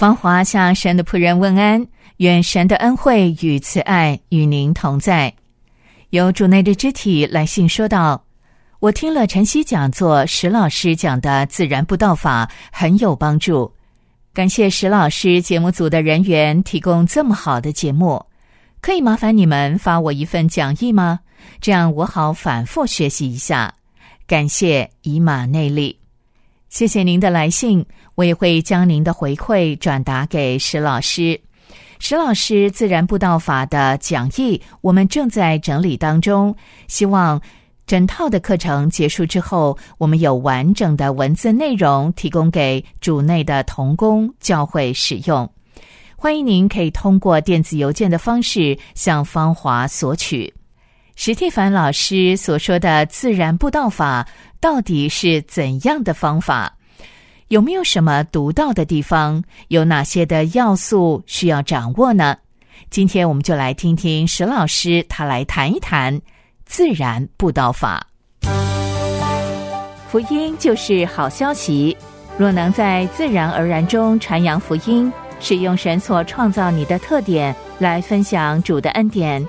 芳华向神的仆人问安，愿神的恩惠与慈爱与您同在。有主内的肢体来信说道：“我听了晨曦讲座石老师讲的自然不道法，很有帮助。感谢石老师节目组的人员提供这么好的节目，可以麻烦你们发我一份讲义吗？这样我好反复学习一下。感谢以马内利。”谢谢您的来信，我也会将您的回馈转达给石老师。石老师自然布道法的讲义，我们正在整理当中，希望整套的课程结束之后，我们有完整的文字内容提供给主内的童工教会使用。欢迎您可以通过电子邮件的方式向芳华索取。史蒂凡老师所说的自然布道法。到底是怎样的方法？有没有什么独到的地方？有哪些的要素需要掌握呢？今天我们就来听听史老师他来谈一谈自然布道法。福音就是好消息，若能在自然而然中传扬福音，使用神所创造你的特点来分享主的恩典。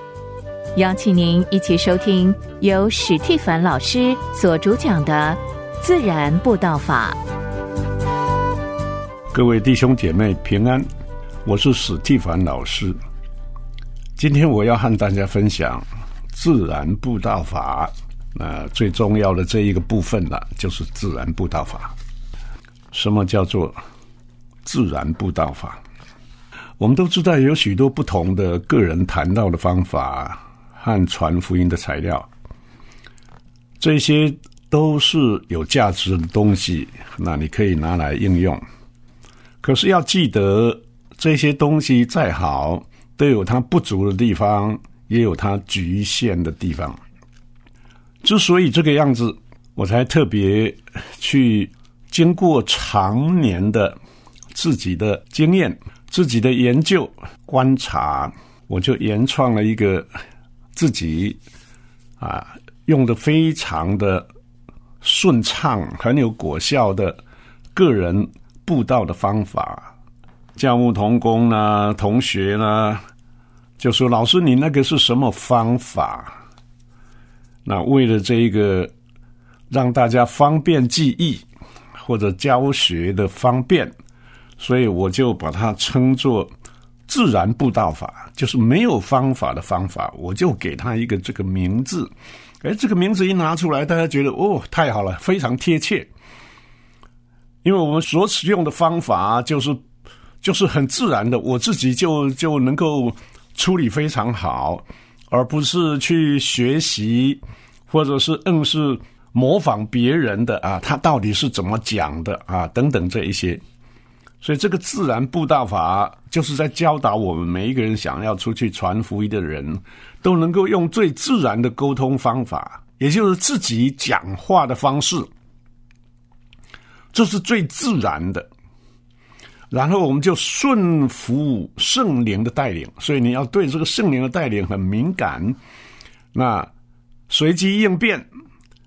邀请您一起收听由史蒂凡老师所主讲的《自然步道法》。各位弟兄姐妹平安，我是史蒂凡老师。今天我要和大家分享自然步道法。那最重要的这一个部分呢，就是自然步道法。什么叫做自然步道法？我们都知道有许多不同的个人谈到的方法。和传福音的材料，这些都是有价值的东西，那你可以拿来应用。可是要记得，这些东西再好，都有它不足的地方，也有它局限的地方。之所以这个样子，我才特别去经过常年的自己的经验、自己的研究、观察，我就原创了一个。自己啊，用的非常的顺畅，很有果效的个人布道的方法。教务同工呢，同学呢，就说：“老师，你那个是什么方法？”那为了这一个让大家方便记忆或者教学的方便，所以我就把它称作。自然布道法就是没有方法的方法，我就给他一个这个名字。哎，这个名字一拿出来，大家觉得哦，太好了，非常贴切。因为我们所使用的方法就是就是很自然的，我自己就就能够处理非常好，而不是去学习或者是硬是模仿别人的啊，他到底是怎么讲的啊，等等这一些。所以，这个自然布道法就是在教导我们每一个人想要出去传福音的人，都能够用最自然的沟通方法，也就是自己讲话的方式，这是最自然的。然后，我们就顺服圣灵的带领。所以，你要对这个圣灵的带领很敏感，那随机应变、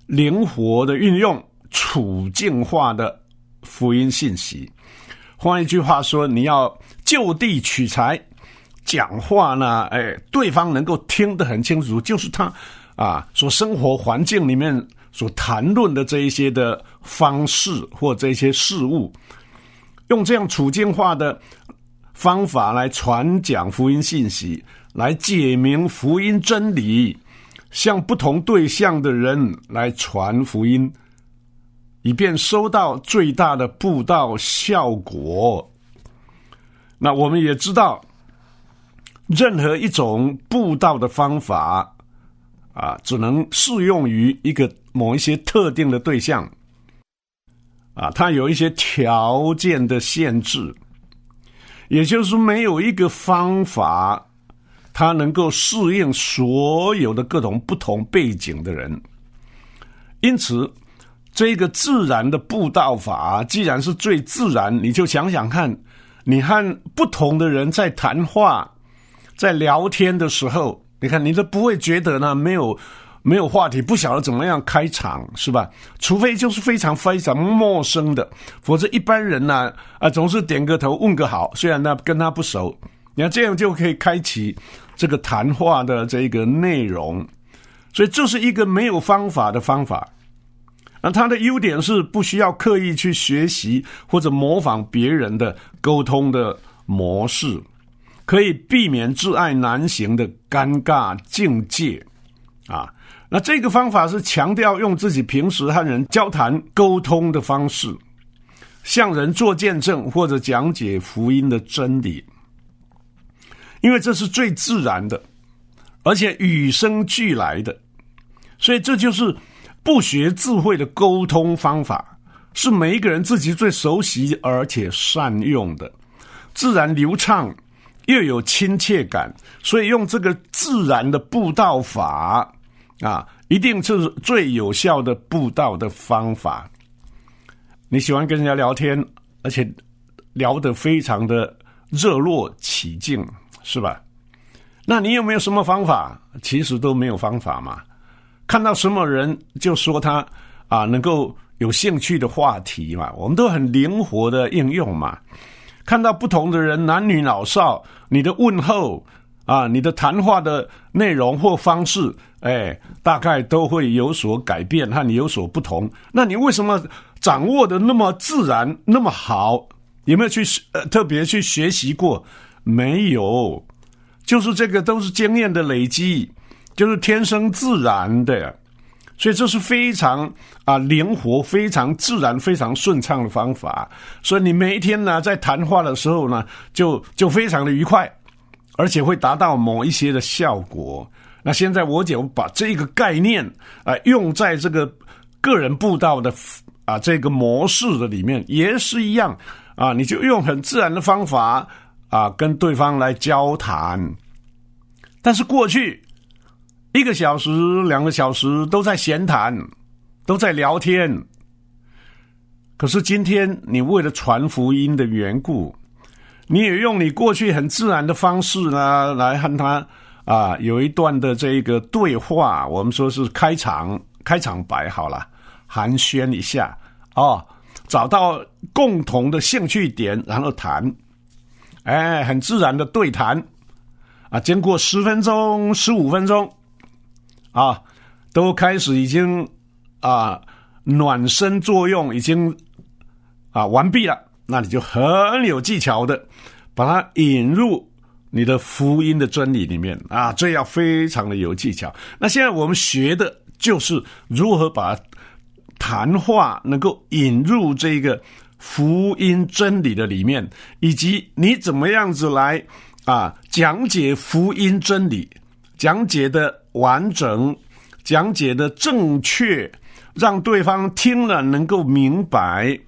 灵活的运用处境化的福音信息。换一句话说，你要就地取材，讲话呢，哎，对方能够听得很清楚，就是他啊所生活环境里面所谈论的这一些的方式或这些事物，用这样处境化的方法来传讲福音信息，来解明福音真理，向不同对象的人来传福音。以便收到最大的布道效果。那我们也知道，任何一种布道的方法啊，只能适用于一个某一些特定的对象。啊，它有一些条件的限制，也就是没有一个方法，它能够适应所有的各种不同背景的人。因此，这个自然的布道法，既然是最自然，你就想想看，你和不同的人在谈话、在聊天的时候，你看你都不会觉得呢没有。没有话题，不晓得怎么样开场，是吧？除非就是非常非常陌生的，否则一般人呢，啊，总是点个头，问个好。虽然呢跟他不熟，你看这样就可以开启这个谈话的这个内容。所以这是一个没有方法的方法。那它的优点是不需要刻意去学习或者模仿别人的沟通的模式，可以避免挚爱难行的尴尬境界啊。那这个方法是强调用自己平时和人交谈沟通的方式，向人做见证或者讲解福音的真理，因为这是最自然的，而且与生俱来的，所以这就是不学智慧的沟通方法，是每一个人自己最熟悉而且善用的，自然流畅又有亲切感，所以用这个自然的布道法。啊，一定是最有效的布道的方法。你喜欢跟人家聊天，而且聊得非常的热络起劲，是吧？那你有没有什么方法？其实都没有方法嘛。看到什么人就说他啊，能够有兴趣的话题嘛，我们都很灵活的应用嘛。看到不同的人，男女老少，你的问候。啊，你的谈话的内容或方式，哎，大概都会有所改变，和你有所不同。那你为什么掌握的那么自然，那么好？有没有去呃特别去学习过？没有，就是这个都是经验的累积，就是天生自然的，所以这是非常啊灵活、非常自然、非常顺畅的方法。所以你每一天呢，在谈话的时候呢，就就非常的愉快。而且会达到某一些的效果。那现在我就把这个概念啊用在这个个人步道的啊这个模式的里面，也是一样啊。你就用很自然的方法啊跟对方来交谈。但是过去一个小时、两个小时都在闲谈，都在聊天。可是今天你为了传福音的缘故。你也用你过去很自然的方式呢，来和他啊有一段的这个对话，我们说是开场开场白好了，寒暄一下哦，找到共同的兴趣点，然后谈，哎，很自然的对谈啊，经过十分钟、十五分钟啊，都开始已经啊暖身作用已经啊完毕了。那你就很有技巧的把它引入你的福音的真理里面啊，这要非常的有技巧。那现在我们学的就是如何把谈话能够引入这个福音真理的里面，以及你怎么样子来啊讲解福音真理，讲解的完整，讲解的正确，让对方听了能够明白。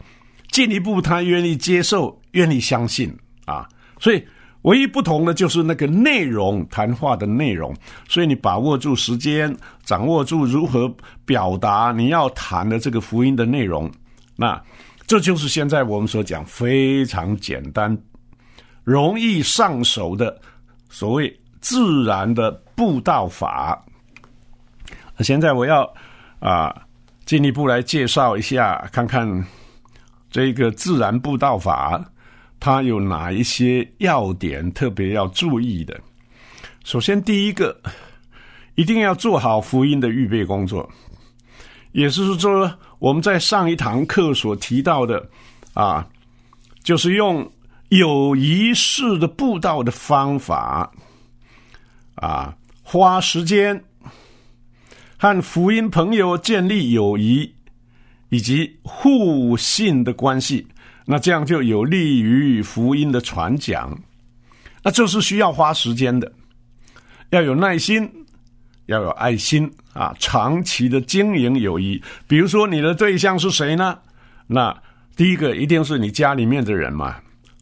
进一步，他愿意接受，愿意相信啊，所以唯一不同的就是那个内容，谈话的内容。所以你把握住时间，掌握住如何表达你要谈的这个福音的内容，那这就是现在我们所讲非常简单、容易上手的所谓自然的布道法。现在我要啊进一步来介绍一下，看看。这个自然步道法，它有哪一些要点特别要注意的？首先，第一个，一定要做好福音的预备工作，也是说我们在上一堂课所提到的啊，就是用有仪式的步道的方法啊，花时间和福音朋友建立友谊。以及互信的关系，那这样就有利于福音的传讲。那这是需要花时间的，要有耐心，要有爱心啊，长期的经营友谊。比如说，你的对象是谁呢？那第一个一定是你家里面的人嘛，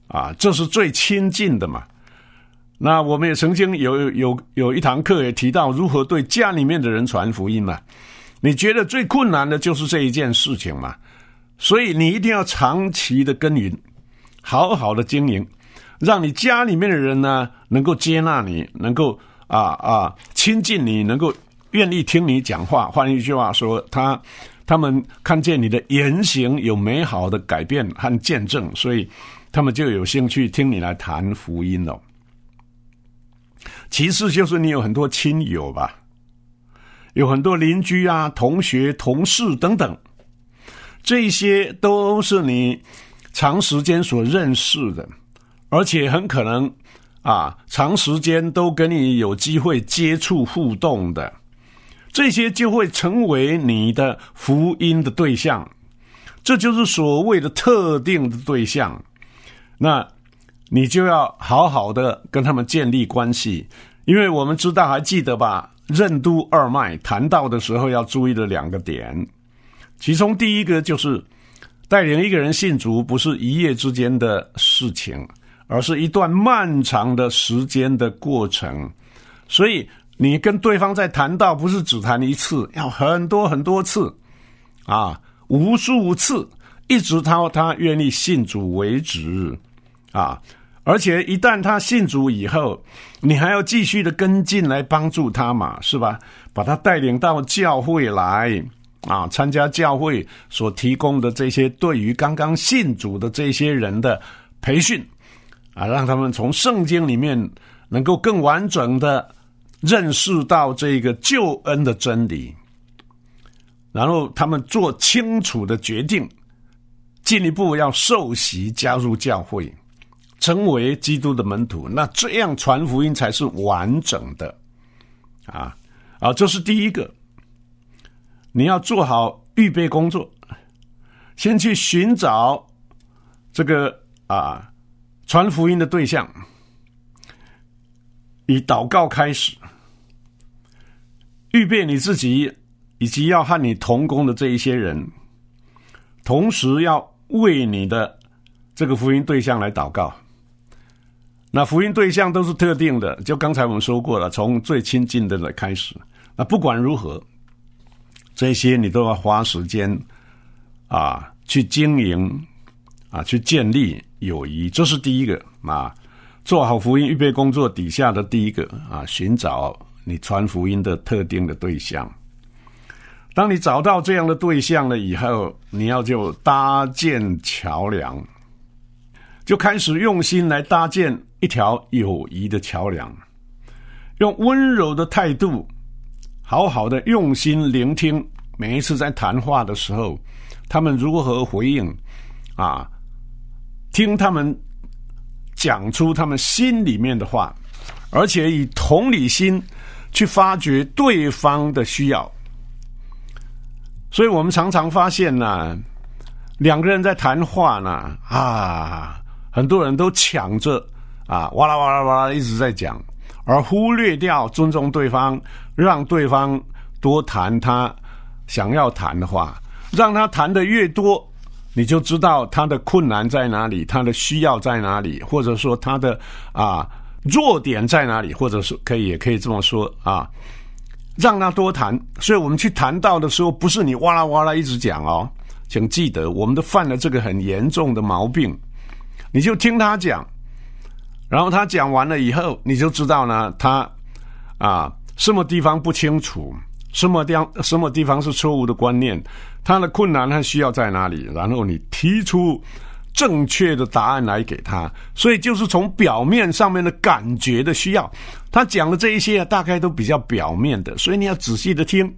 啊，这是最亲近的嘛。那我们也曾经有有有一堂课也提到如何对家里面的人传福音嘛。你觉得最困难的就是这一件事情嘛？所以你一定要长期的耕耘，好好的经营，让你家里面的人呢能够接纳你，能够啊啊亲近你，能够愿意听你讲话。换一句话说，他他们看见你的言行有美好的改变和见证，所以他们就有兴趣听你来谈福音了。其次就是你有很多亲友吧。有很多邻居啊、同学、同事等等，这些都是你长时间所认识的，而且很可能啊，长时间都跟你有机会接触互动的，这些就会成为你的福音的对象。这就是所谓的特定的对象，那你就要好好的跟他们建立关系，因为我们知道，还记得吧？任督二脉谈到的时候要注意的两个点，其中第一个就是带领一个人信主不是一夜之间的事情，而是一段漫长的时间的过程。所以你跟对方在谈到，不是只谈一次，要很多很多次，啊，无数次，一直到他愿意信主为止，啊。而且一旦他信主以后，你还要继续的跟进来帮助他嘛，是吧？把他带领到教会来啊，参加教会所提供的这些对于刚刚信主的这些人的培训啊，让他们从圣经里面能够更完整的认识到这个救恩的真理，然后他们做清楚的决定，进一步要受洗加入教会。成为基督的门徒，那这样传福音才是完整的，啊啊，这是第一个。你要做好预备工作，先去寻找这个啊传福音的对象，以祷告开始，预备你自己以及要和你同工的这一些人，同时要为你的这个福音对象来祷告。那福音对象都是特定的，就刚才我们说过了，从最亲近的来开始。那不管如何，这些你都要花时间啊去经营啊去建立友谊，这是第一个啊。做好福音预备工作底下的第一个啊，寻找你传福音的特定的对象。当你找到这样的对象了以后，你要就搭建桥梁，就开始用心来搭建。一条友谊的桥梁，用温柔的态度，好好的用心聆听。每一次在谈话的时候，他们如何回应？啊，听他们讲出他们心里面的话，而且以同理心去发掘对方的需要。所以我们常常发现呢，两个人在谈话呢，啊，很多人都抢着。啊，哇啦哇啦哇啦，一直在讲，而忽略掉尊重对方，让对方多谈他想要谈的话，让他谈的越多，你就知道他的困难在哪里，他的需要在哪里，或者说他的啊弱点在哪里，或者是可以也可以这么说啊，让他多谈。所以我们去谈到的时候，不是你哇啦哇啦一直讲哦，请记得，我们都犯了这个很严重的毛病，你就听他讲。然后他讲完了以后，你就知道呢，他啊什么地方不清楚，什么地方什么地方是错误的观念，他的困难他需要在哪里，然后你提出正确的答案来给他。所以就是从表面上面的感觉的需要，他讲的这一些大概都比较表面的，所以你要仔细的听。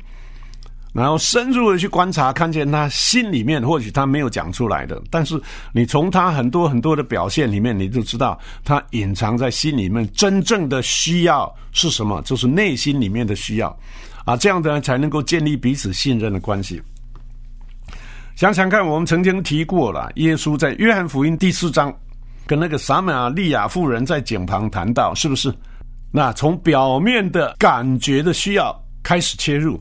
然后深入的去观察，看见他心里面或许他没有讲出来的，但是你从他很多很多的表现里面，你就知道他隐藏在心里面真正的需要是什么，就是内心里面的需要啊，这样的人才能够建立彼此信任的关系。想想看，我们曾经提过了，耶稣在约翰福音第四章跟那个撒玛利亚妇人在井旁谈到，是不是？那从表面的感觉的需要开始切入。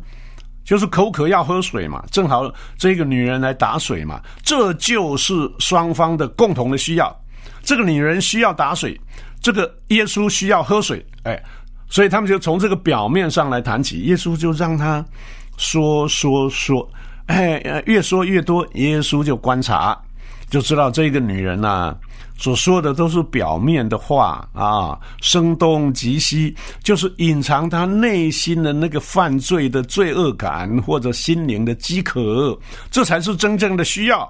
就是口渴要喝水嘛，正好这个女人来打水嘛，这就是双方的共同的需要。这个女人需要打水，这个耶稣需要喝水，哎，所以他们就从这个表面上来谈起。耶稣就让他说说说，哎，越说越多，耶稣就观察，就知道这个女人呐。所说的都是表面的话啊，声东击西，就是隐藏他内心的那个犯罪的罪恶感或者心灵的饥渴，这才是真正的需要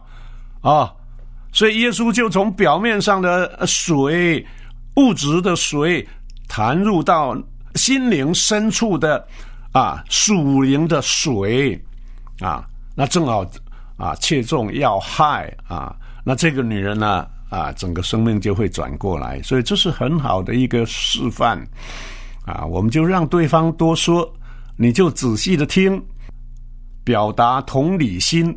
啊。所以耶稣就从表面上的水、物质的水，弹入到心灵深处的啊属灵的水啊，那正好啊切中要害啊。那这个女人呢？啊整个生命就会转过来，所以这是很好的一个示范。啊，我们就让对方多说，你就仔细的听，表达同理心，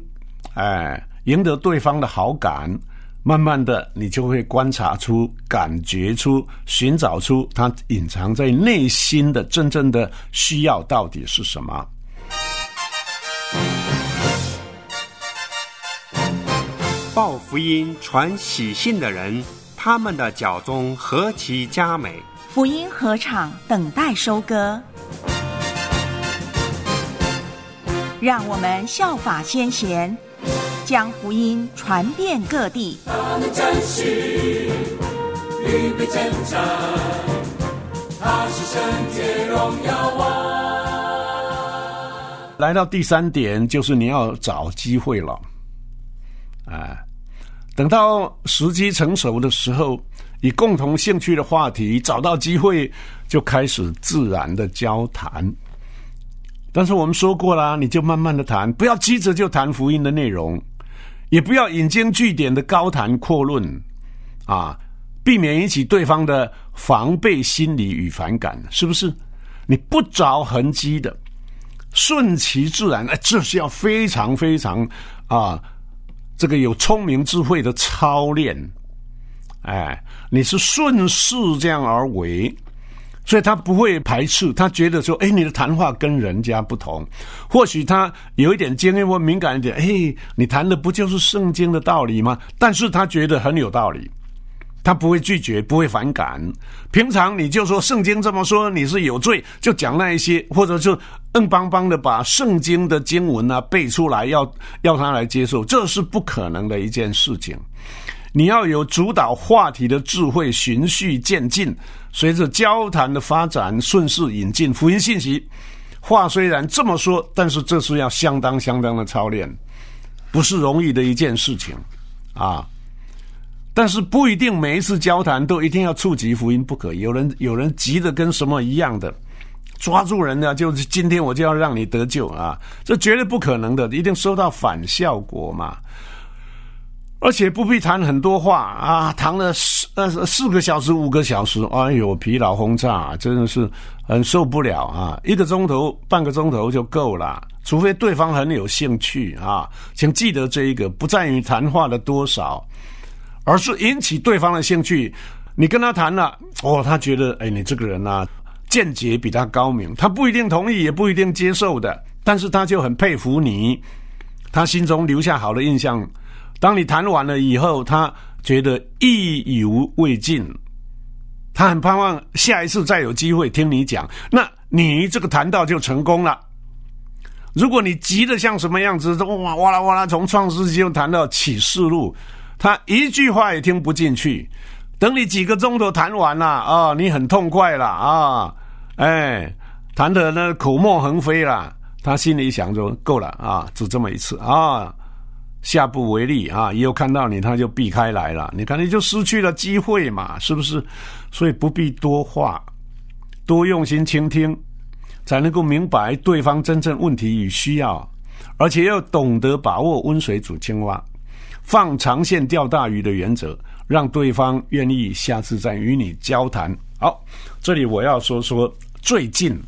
哎，赢得对方的好感。慢慢的，你就会观察出、感觉出、寻找出他隐藏在内心的真正的需要到底是什么。报福音、传喜信的人，他们的脚中何其佳美！福音合场等待收割，让我们效法先贤，将福音传遍各地。他们战士预备征战，他是圣洁荣耀王。来到第三点，就是你要找机会了，哎。等到时机成熟的时候，以共同兴趣的话题找到机会，就开始自然的交谈。但是我们说过啦，你就慢慢的谈，不要急着就谈福音的内容，也不要引经据典的高谈阔论，啊，避免引起对方的防备心理与反感，是不是？你不着痕迹的，顺其自然，哎，这是要非常非常啊。这个有聪明智慧的操练，哎，你是顺势这样而为，所以他不会排斥，他觉得说，哎，你的谈话跟人家不同，或许他有一点经验或敏感一点，哎，你谈的不就是圣经的道理吗？但是他觉得很有道理。他不会拒绝，不会反感。平常你就说圣经这么说，你是有罪，就讲那一些，或者就硬邦邦的把圣经的经文啊背出来，要要他来接受，这是不可能的一件事情。你要有主导话题的智慧，循序渐进，随着交谈的发展，顺势引进福音信息。话虽然这么说，但是这是要相当相当的操练，不是容易的一件事情啊。但是不一定每一次交谈都一定要触及福音不可。有人有人急的跟什么一样的，抓住人呢？就是今天我就要让你得救啊！这绝对不可能的，一定收到反效果嘛。而且不必谈很多话啊，谈了四呃四个小时、五个小时，哎呦，疲劳轰炸，真的是很受不了啊！一个钟头、半个钟头就够了，除非对方很有兴趣啊。请记得这一个，不在于谈话的多少。而是引起对方的兴趣，你跟他谈了，哦，他觉得，哎，你这个人呐，见解比他高明，他不一定同意，也不一定接受的，但是他就很佩服你，他心中留下好的印象。当你谈完了以后，他觉得意犹未尽，他很盼望下一次再有机会听你讲，那你这个谈到就成功了。如果你急得像什么样子，哇哇啦哇啦，从创世纪就谈到启示录。他一句话也听不进去，等你几个钟头谈完了啊，你很痛快了啊，哎，谈的那口沫横飞了，他心里想着够了啊，只这么一次啊，下不为例啊，以后看到你他就避开来了，你看你就失去了机会嘛，是不是？所以不必多话，多用心倾听，才能够明白对方真正问题与需要，而且要懂得把握温水煮青蛙。放长线钓大鱼的原则，让对方愿意下次再与你交谈。好，这里我要说说最近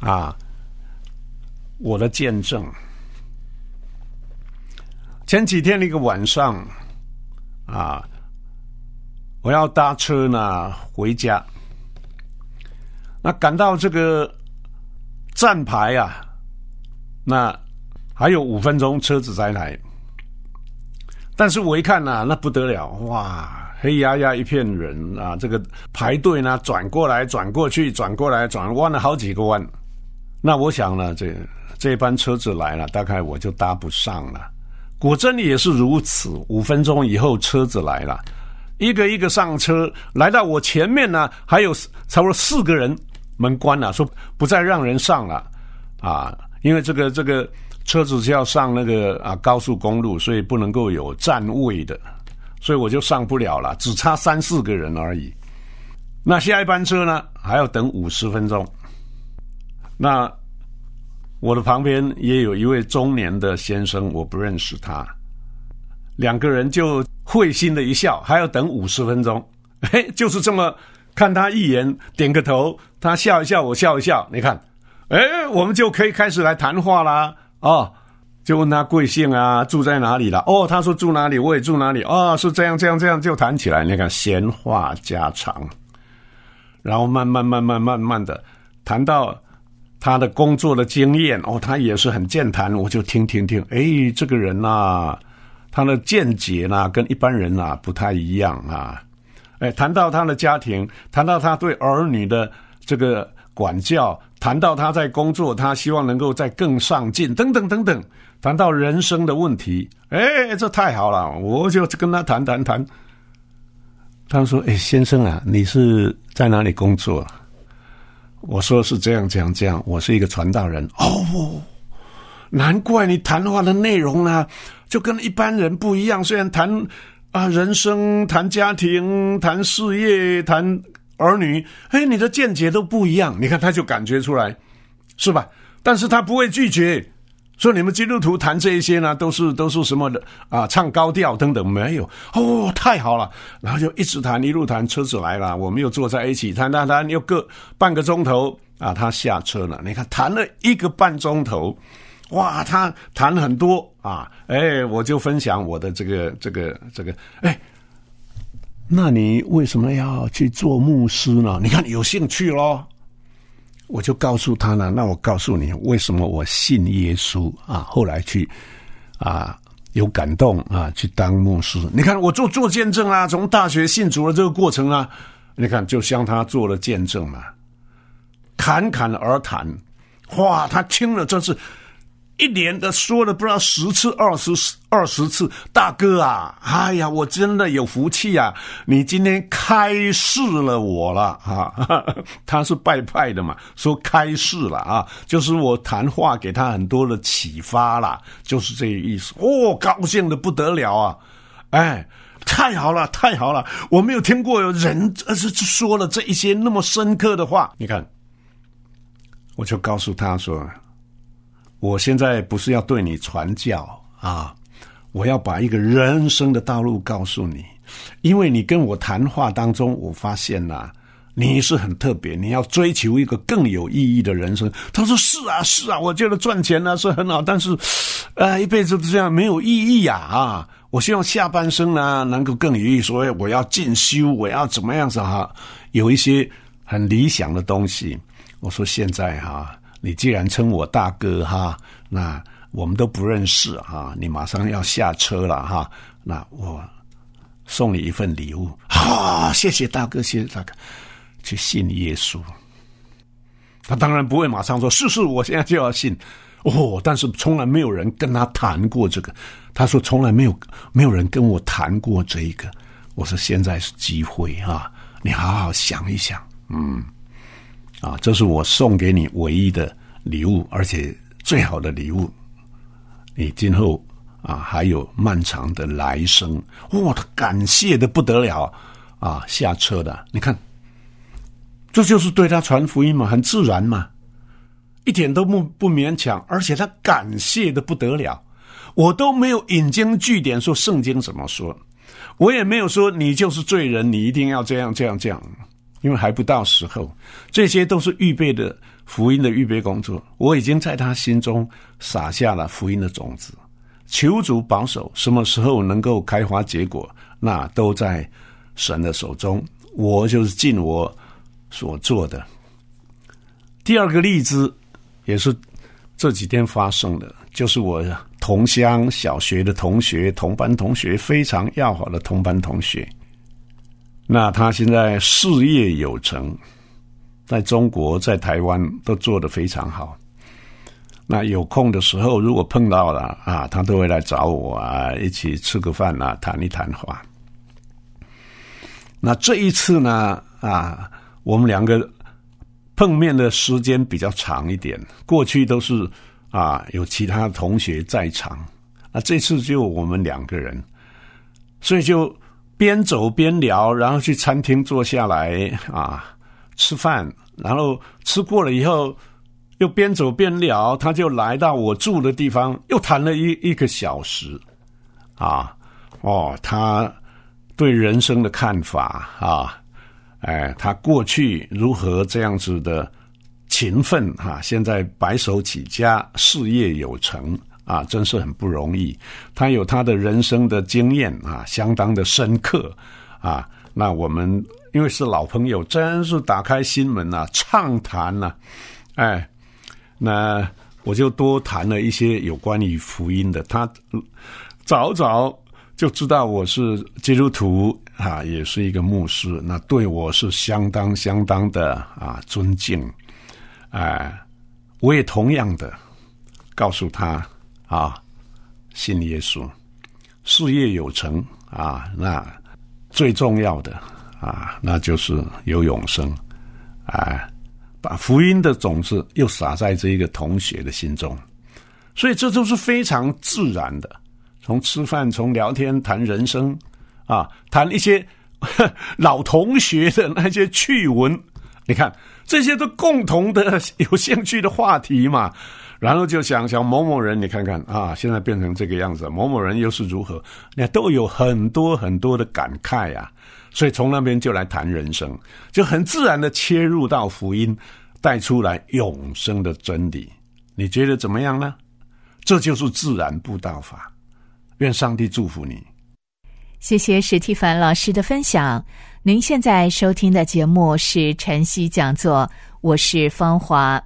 啊，我的见证。前几天的一个晚上啊，我要搭车呢回家，那赶到这个站牌啊，那还有五分钟车子才来，但是我一看呐，那不得了，哇，黑压压一片人啊，这个排队呢，转过来转过去，转过来转，弯了好几个弯。那我想呢，这这班车子来了，大概我就搭不上了。果真也是如此，五分钟以后车子来了，一个一个上车，来到我前面呢，还有差不多四个人，门关了，说不再让人上了啊，因为这个这个车子是要上那个啊高速公路，所以不能够有站位的，所以我就上不了了，只差三四个人而已。那下一班车呢，还要等五十分钟。那。我的旁边也有一位中年的先生，我不认识他。两个人就会心的一笑，还要等五十分钟。嘿，就是这么看他一眼，点个头，他笑一笑，我笑一笑。你看，哎，我们就可以开始来谈话啦。哦，就问他贵姓啊，住在哪里了？哦，他说住哪里，我也住哪里。哦，是这样，这样，这样就谈起来。你看，闲话家常，然后慢慢、慢慢、慢慢的谈到。他的工作的经验哦，他也是很健谈，我就听听听。哎，这个人呐，他的见解呢，跟一般人呐不太一样啊。哎，谈到他的家庭，谈到他对儿女的这个管教，谈到他在工作，他希望能够再更上进，等等等等。谈到人生的问题，哎，这太好了，我就跟他谈谈谈。他说：“哎，先生啊，你是在哪里工作？”我说是这样这样这样，我是一个传道人哦，难怪你谈话的内容呢，就跟一般人不一样。虽然谈啊人生、谈家庭、谈事业、谈儿女，哎，你的见解都不一样。你看，他就感觉出来，是吧？但是他不会拒绝。说你们基督徒谈这一些呢，都是都是什么的啊？唱高调等等没有哦，太好了。然后就一直谈，一路谈，车子来了，我们又坐在一起谈谈谈，又各半个钟头啊。他下车了，你看谈了一个半钟头，哇，他谈很多啊。哎，我就分享我的这个这个这个，哎，那你为什么要去做牧师呢？你看有兴趣咯。我就告诉他了，那我告诉你为什么我信耶稣啊？后来去啊有感动啊，去当牧师。你看我做做见证啊，从大学信主的这个过程啊，你看就向他做了见证嘛，侃侃而谈，哇，他听了真是。一连的说了不知道十次、二十、二十次，大哥啊，哎呀，我真的有福气啊！你今天开示了我了啊！他是拜派的嘛，说开示了啊，就是我谈话给他很多的启发了，就是这个意思。哦，高兴的不得了啊！哎，太好了，太好了！我没有听过有人呃是说了这一些那么深刻的话。你看，我就告诉他说。我现在不是要对你传教啊，我要把一个人生的道路告诉你，因为你跟我谈话当中，我发现呐，你是很特别，你要追求一个更有意义的人生。他说是啊，是啊，我觉得赚钱呢是很好，但是，呃，一辈子都这样没有意义呀啊！我希望下半生呢能够更有意义，所以我要进修，我要怎么样子哈？有一些很理想的东西。我说现在哈。你既然称我大哥哈，那我们都不认识哈。你马上要下车了哈，那我送你一份礼物。好，谢谢大哥，谢谢大哥。去信耶稣，他当然不会马上说是是，我现在就要信哦。但是从来没有人跟他谈过这个。他说从来没有没有人跟我谈过这一个。我说现在是机会啊，你好好想一想，嗯。啊，这是我送给你唯一的礼物，而且最好的礼物。你今后啊还有漫长的来生，哇，他感谢的不得了啊！下车的，你看，这就是对他传福音嘛，很自然嘛，一点都不不勉强，而且他感谢的不得了。我都没有引经据典说圣经怎么说，我也没有说你就是罪人，你一定要这样这样这样。因为还不到时候，这些都是预备的福音的预备工作。我已经在他心中撒下了福音的种子，求主保守，什么时候能够开花结果，那都在神的手中。我就是尽我所做的。第二个例子，也是这几天发生的，就是我同乡小学的同学、同班同学，非常要好的同班同学。那他现在事业有成，在中国、在台湾都做得非常好。那有空的时候，如果碰到了啊，他都会来找我啊，一起吃个饭啊，谈一谈话。那这一次呢，啊，我们两个碰面的时间比较长一点。过去都是啊，有其他同学在场，那这次就我们两个人，所以就。边走边聊，然后去餐厅坐下来啊吃饭，然后吃过了以后，又边走边聊。他就来到我住的地方，又谈了一一个小时，啊哦，他对人生的看法啊，哎，他过去如何这样子的勤奋哈，现在白手起家，事业有成。啊，真是很不容易。他有他的人生的经验啊，相当的深刻啊。那我们因为是老朋友，真是打开心门呐，畅谈呐。哎，那我就多谈了一些有关于福音的。他早早就知道我是基督徒啊，也是一个牧师，那对我是相当相当的啊尊敬。哎，我也同样的告诉他。啊，信耶稣，事业有成啊，那最重要的啊，那就是有永生，啊，把福音的种子又撒在这一个同学的心中，所以这都是非常自然的。从吃饭，从聊天谈人生，啊，谈一些 老同学的那些趣闻，你看这些都共同的 有兴趣的话题嘛。然后就想想某某人，你看看啊，现在变成这个样子，某某人又是如何？那都有很多很多的感慨呀。所以从那边就来谈人生，就很自然的切入到福音，带出来永生的真理。你觉得怎么样呢？这就是自然布道法。愿上帝祝福你。谢谢史蒂凡老师的分享。您现在收听的节目是晨曦讲座，我是芳华。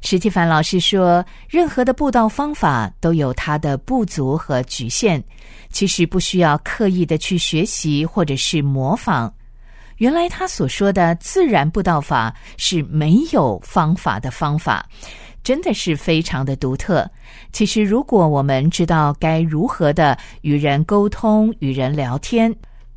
史蒂凡老师说：“任何的布道方法都有它的不足和局限，其实不需要刻意的去学习或者是模仿。原来他所说的自然布道法是没有方法的方法，真的是非常的独特。其实，如果我们知道该如何的与人沟通、与人聊天，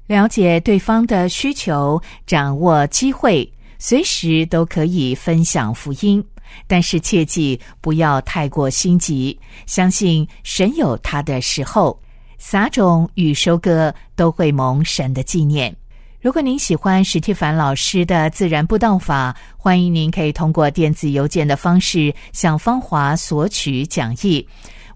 了解对方的需求，掌握机会，随时都可以分享福音。”但是切记不要太过心急，相信神有他的时候，撒种与收割都会蒙神的纪念。如果您喜欢史蒂凡老师的自然布道法，欢迎您可以通过电子邮件的方式向芳华索取讲义。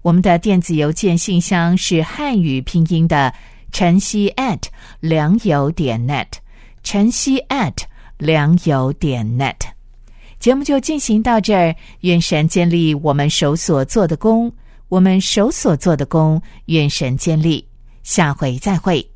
我们的电子邮件信箱是汉语拼音的晨曦 at 良友点 net，晨曦 at 良友点 net。节目就进行到这儿，愿神建立我们手所做的功，我们手所做的功，愿神建立。下回再会。